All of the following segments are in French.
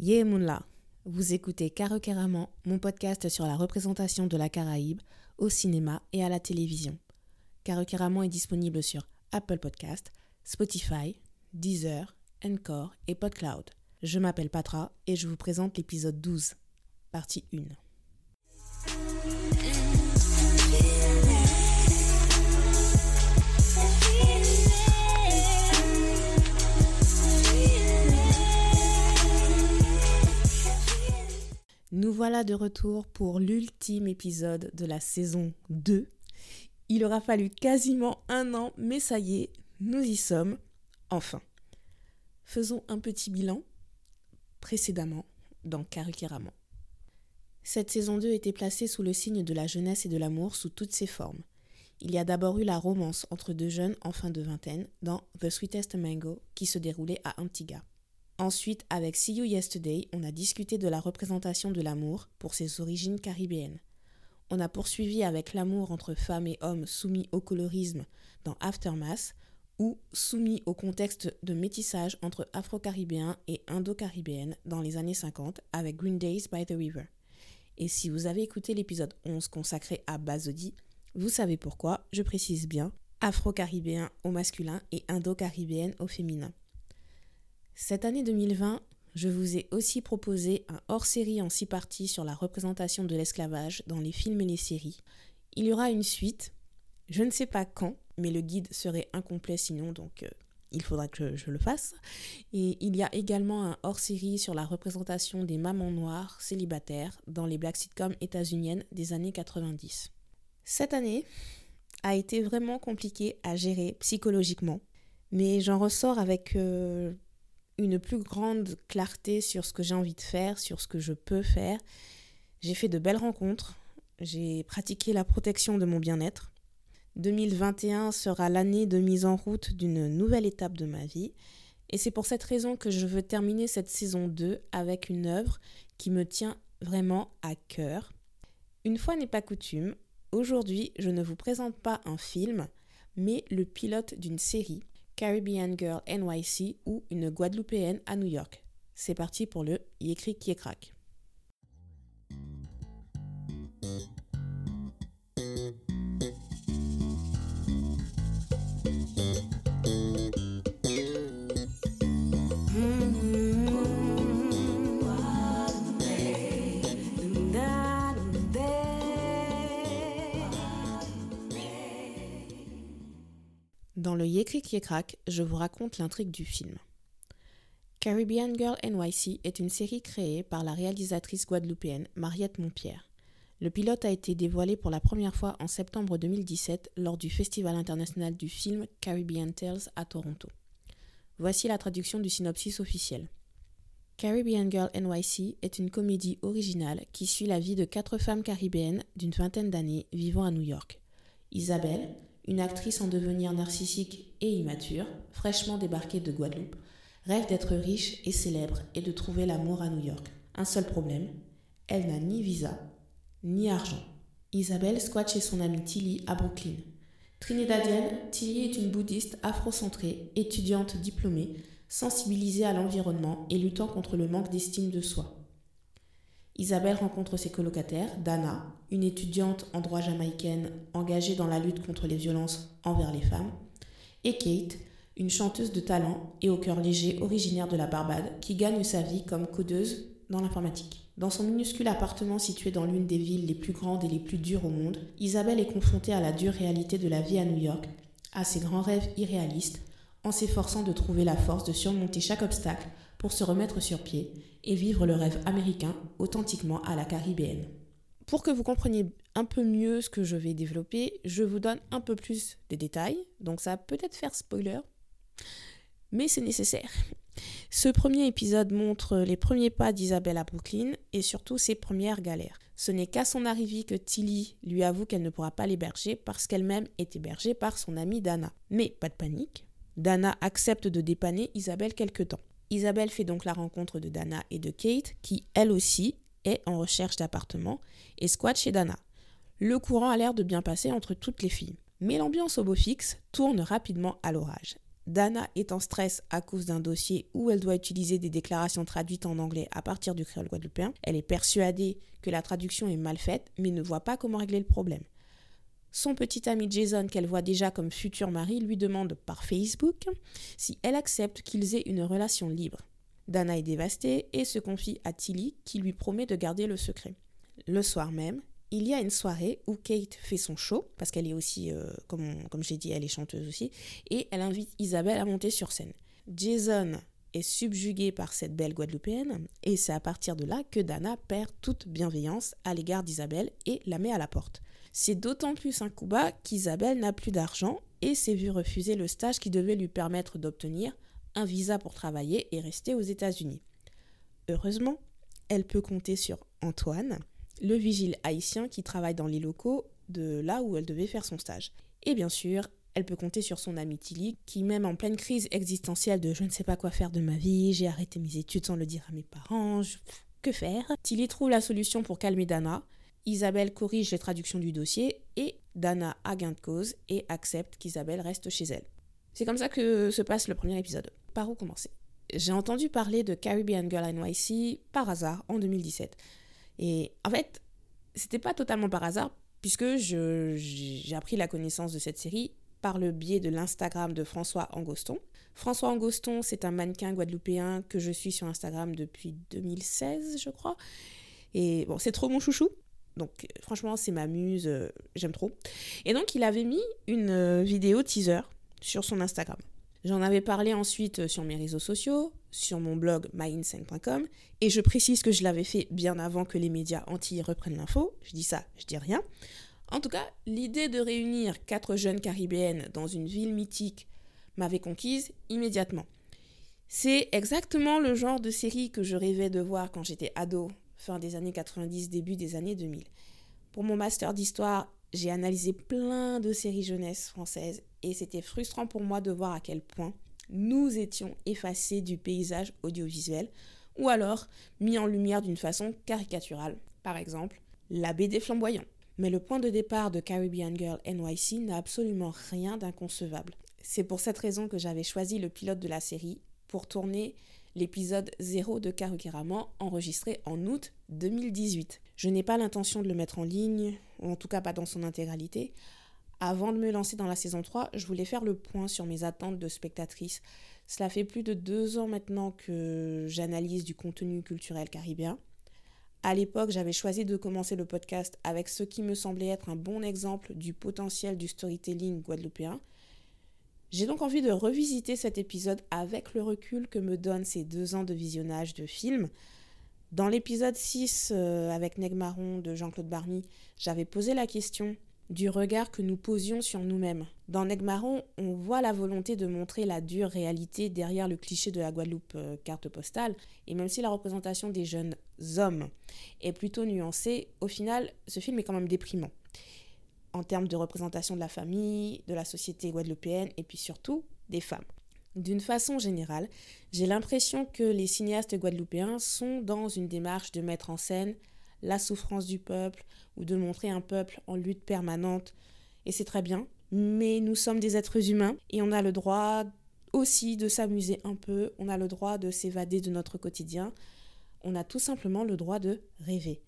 Yeah Moonla, vous écoutez Caraman, mon podcast sur la représentation de la Caraïbe au cinéma et à la télévision. Caraman est disponible sur Apple Podcast, Spotify, Deezer, Encore et PodCloud. Je m'appelle Patra et je vous présente l'épisode 12, partie 1. Nous voilà de retour pour l'ultime épisode de la saison 2. Il aura fallu quasiment un an, mais ça y est, nous y sommes, enfin. Faisons un petit bilan précédemment dans Caricaraman. Cette saison 2 était placée sous le signe de la jeunesse et de l'amour sous toutes ses formes. Il y a d'abord eu la romance entre deux jeunes en fin de vingtaine dans The Sweetest Mango qui se déroulait à Antigua. Ensuite, avec See You Yesterday, on a discuté de la représentation de l'amour pour ses origines caribéennes. On a poursuivi avec l'amour entre femmes et hommes soumis au colorisme dans Aftermath ou soumis au contexte de métissage entre afro-caribéens et indo-caribéennes dans les années 50 avec Green Days by the River. Et si vous avez écouté l'épisode 11 consacré à Bazodi, vous savez pourquoi, je précise bien, afro-caribéen au masculin et indo-caribéenne au féminin. Cette année 2020, je vous ai aussi proposé un hors-série en six parties sur la représentation de l'esclavage dans les films et les séries. Il y aura une suite, je ne sais pas quand, mais le guide serait incomplet sinon, donc euh, il faudra que je le fasse. Et il y a également un hors-série sur la représentation des mamans noires célibataires dans les black sitcoms états-uniennes des années 90. Cette année a été vraiment compliquée à gérer psychologiquement, mais j'en ressors avec euh, une plus grande clarté sur ce que j'ai envie de faire, sur ce que je peux faire. J'ai fait de belles rencontres, j'ai pratiqué la protection de mon bien-être. 2021 sera l'année de mise en route d'une nouvelle étape de ma vie. Et c'est pour cette raison que je veux terminer cette saison 2 avec une œuvre qui me tient vraiment à cœur. Une fois n'est pas coutume, aujourd'hui je ne vous présente pas un film, mais le pilote d'une série Caribbean Girl NYC ou une Guadeloupéenne à New York. C'est parti pour le Yécri qui crack. Dans le Yécri qui crack, je vous raconte l'intrigue du film. Caribbean Girl NYC est une série créée par la réalisatrice guadeloupéenne Mariette Montpierre. Le pilote a été dévoilé pour la première fois en septembre 2017 lors du Festival international du film Caribbean Tales à Toronto. Voici la traduction du synopsis officiel. Caribbean Girl NYC est une comédie originale qui suit la vie de quatre femmes caribéennes d'une vingtaine d'années vivant à New York. Isabelle, une actrice en devenir narcissique et immature, fraîchement débarquée de Guadeloupe, rêve d'être riche et célèbre et de trouver l'amour à New York. Un seul problème, elle n'a ni visa, ni argent. Isabelle squatte chez son amie Tilly à Brooklyn. Trinidadienne, Tilly est une bouddhiste afrocentrée, étudiante diplômée, sensibilisée à l'environnement et luttant contre le manque d'estime de soi. Isabelle rencontre ses colocataires, Dana, une étudiante en droit jamaïcaine engagée dans la lutte contre les violences envers les femmes, et Kate, une chanteuse de talent et au cœur léger originaire de la Barbade qui gagne sa vie comme codeuse dans l'informatique. Dans son minuscule appartement situé dans l'une des villes les plus grandes et les plus dures au monde, Isabelle est confrontée à la dure réalité de la vie à New York, à ses grands rêves irréalistes, en s'efforçant de trouver la force de surmonter chaque obstacle pour se remettre sur pied et vivre le rêve américain authentiquement à la caribéenne. Pour que vous compreniez un peu mieux ce que je vais développer, je vous donne un peu plus de détails, donc ça peut-être faire spoiler, mais c'est nécessaire. Ce premier épisode montre les premiers pas d'Isabelle à Brooklyn et surtout ses premières galères. Ce n'est qu'à son arrivée que Tilly lui avoue qu'elle ne pourra pas l'héberger parce qu'elle-même est hébergée par son amie Dana. Mais pas de panique, Dana accepte de dépanner Isabelle quelque temps. Isabelle fait donc la rencontre de Dana et de Kate, qui elle aussi est en recherche d'appartement et squatte chez Dana. Le courant a l'air de bien passer entre toutes les filles. Mais l'ambiance au beau fixe tourne rapidement à l'orage. Dana est en stress à cause d'un dossier où elle doit utiliser des déclarations traduites en anglais à partir du créole guadeloupéen. Elle est persuadée que la traduction est mal faite, mais ne voit pas comment régler le problème. Son petit ami Jason, qu'elle voit déjà comme futur mari, lui demande par Facebook si elle accepte qu'ils aient une relation libre. Dana est dévastée et se confie à Tilly qui lui promet de garder le secret. Le soir même, il y a une soirée où Kate fait son show, parce qu'elle est aussi, euh, comme, comme j'ai dit, elle est chanteuse aussi, et elle invite Isabelle à monter sur scène. Jason est subjugué par cette belle Guadeloupéenne, et c'est à partir de là que Dana perd toute bienveillance à l'égard d'Isabelle et la met à la porte. C'est d'autant plus un coup bas qu'Isabelle n'a plus d'argent et s'est vue refuser le stage qui devait lui permettre d'obtenir un visa pour travailler et rester aux États-Unis. Heureusement, elle peut compter sur Antoine, le vigile haïtien qui travaille dans les locaux de là où elle devait faire son stage. Et bien sûr, elle peut compter sur son ami Tilly, qui même en pleine crise existentielle de je ne sais pas quoi faire de ma vie, j'ai arrêté mes études sans le dire à mes parents, que faire? Tilly trouve la solution pour calmer Dana. Isabelle corrige les traductions du dossier et Dana a gain de cause et accepte qu'Isabelle reste chez elle. C'est comme ça que se passe le premier épisode. Par où commencer? J'ai entendu parler de Caribbean Girl NYC par hasard en 2017. Et en fait, c'était pas totalement par hasard, puisque j'ai appris la connaissance de cette série par le biais de l'Instagram de François Angoston. François Angoston, c'est un mannequin guadeloupéen que je suis sur Instagram depuis 2016, je crois. Et bon, c'est trop mon chouchou. Donc franchement, c'est ma muse, euh, j'aime trop. Et donc, il avait mis une euh, vidéo teaser sur son Instagram. J'en avais parlé ensuite sur mes réseaux sociaux, sur mon blog myinsane.com, et je précise que je l'avais fait bien avant que les médias anti reprennent l'info. Je dis ça, je dis rien. En tout cas, l'idée de réunir quatre jeunes caribéennes dans une ville mythique m'avait conquise immédiatement. C'est exactement le genre de série que je rêvais de voir quand j'étais ado, fin des années 90, début des années 2000. Pour mon master d'histoire, j'ai analysé plein de séries jeunesse françaises et c'était frustrant pour moi de voir à quel point nous étions effacés du paysage audiovisuel ou alors mis en lumière d'une façon caricaturale. Par exemple, la BD flamboyant. Mais le point de départ de Caribbean Girl NYC n'a absolument rien d'inconcevable. C'est pour cette raison que j'avais choisi le pilote de la série pour tourner l'épisode 0 de Karukiraman enregistré en août 2018. Je n'ai pas l'intention de le mettre en ligne, ou en tout cas pas dans son intégralité. Avant de me lancer dans la saison 3, je voulais faire le point sur mes attentes de spectatrice. Cela fait plus de deux ans maintenant que j'analyse du contenu culturel caribéen. À l'époque, j'avais choisi de commencer le podcast avec ce qui me semblait être un bon exemple du potentiel du storytelling guadeloupéen. J'ai donc envie de revisiter cet épisode avec le recul que me donnent ces deux ans de visionnage de films. Dans l'épisode 6 euh, avec Neg Marron de Jean-Claude Barny, j'avais posé la question du regard que nous posions sur nous-mêmes. Dans Neg Marron, on voit la volonté de montrer la dure réalité derrière le cliché de la Guadeloupe euh, carte postale, et même si la représentation des jeunes hommes est plutôt nuancée, au final, ce film est quand même déprimant en termes de représentation de la famille, de la société guadeloupéenne et puis surtout des femmes. D'une façon générale, j'ai l'impression que les cinéastes guadeloupéens sont dans une démarche de mettre en scène la souffrance du peuple ou de montrer un peuple en lutte permanente. Et c'est très bien, mais nous sommes des êtres humains et on a le droit aussi de s'amuser un peu, on a le droit de s'évader de notre quotidien, on a tout simplement le droit de rêver.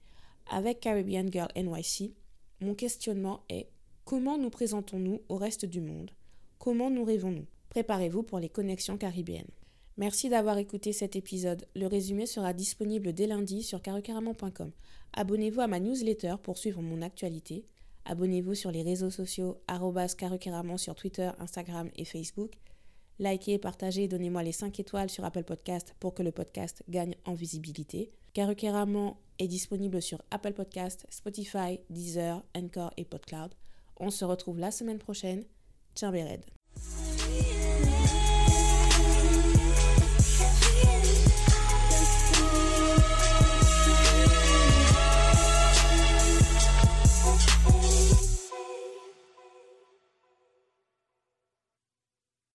Avec Caribbean Girl NYC, mon questionnement est comment nous présentons-nous au reste du monde? Comment nous rêvons-nous? Préparez-vous pour les connexions caribéennes. Merci d'avoir écouté cet épisode. Le résumé sera disponible dès lundi sur carucaraman.com. Abonnez-vous à ma newsletter pour suivre mon actualité. Abonnez-vous sur les réseaux sociaux carucaraman sur Twitter, Instagram et Facebook. Likez, partagez, donnez-moi les 5 étoiles sur Apple Podcast pour que le podcast gagne en visibilité. Carucaraman est disponible sur Apple Podcast, Spotify, Deezer, Anchor et PodCloud. On se retrouve la semaine prochaine. Béred.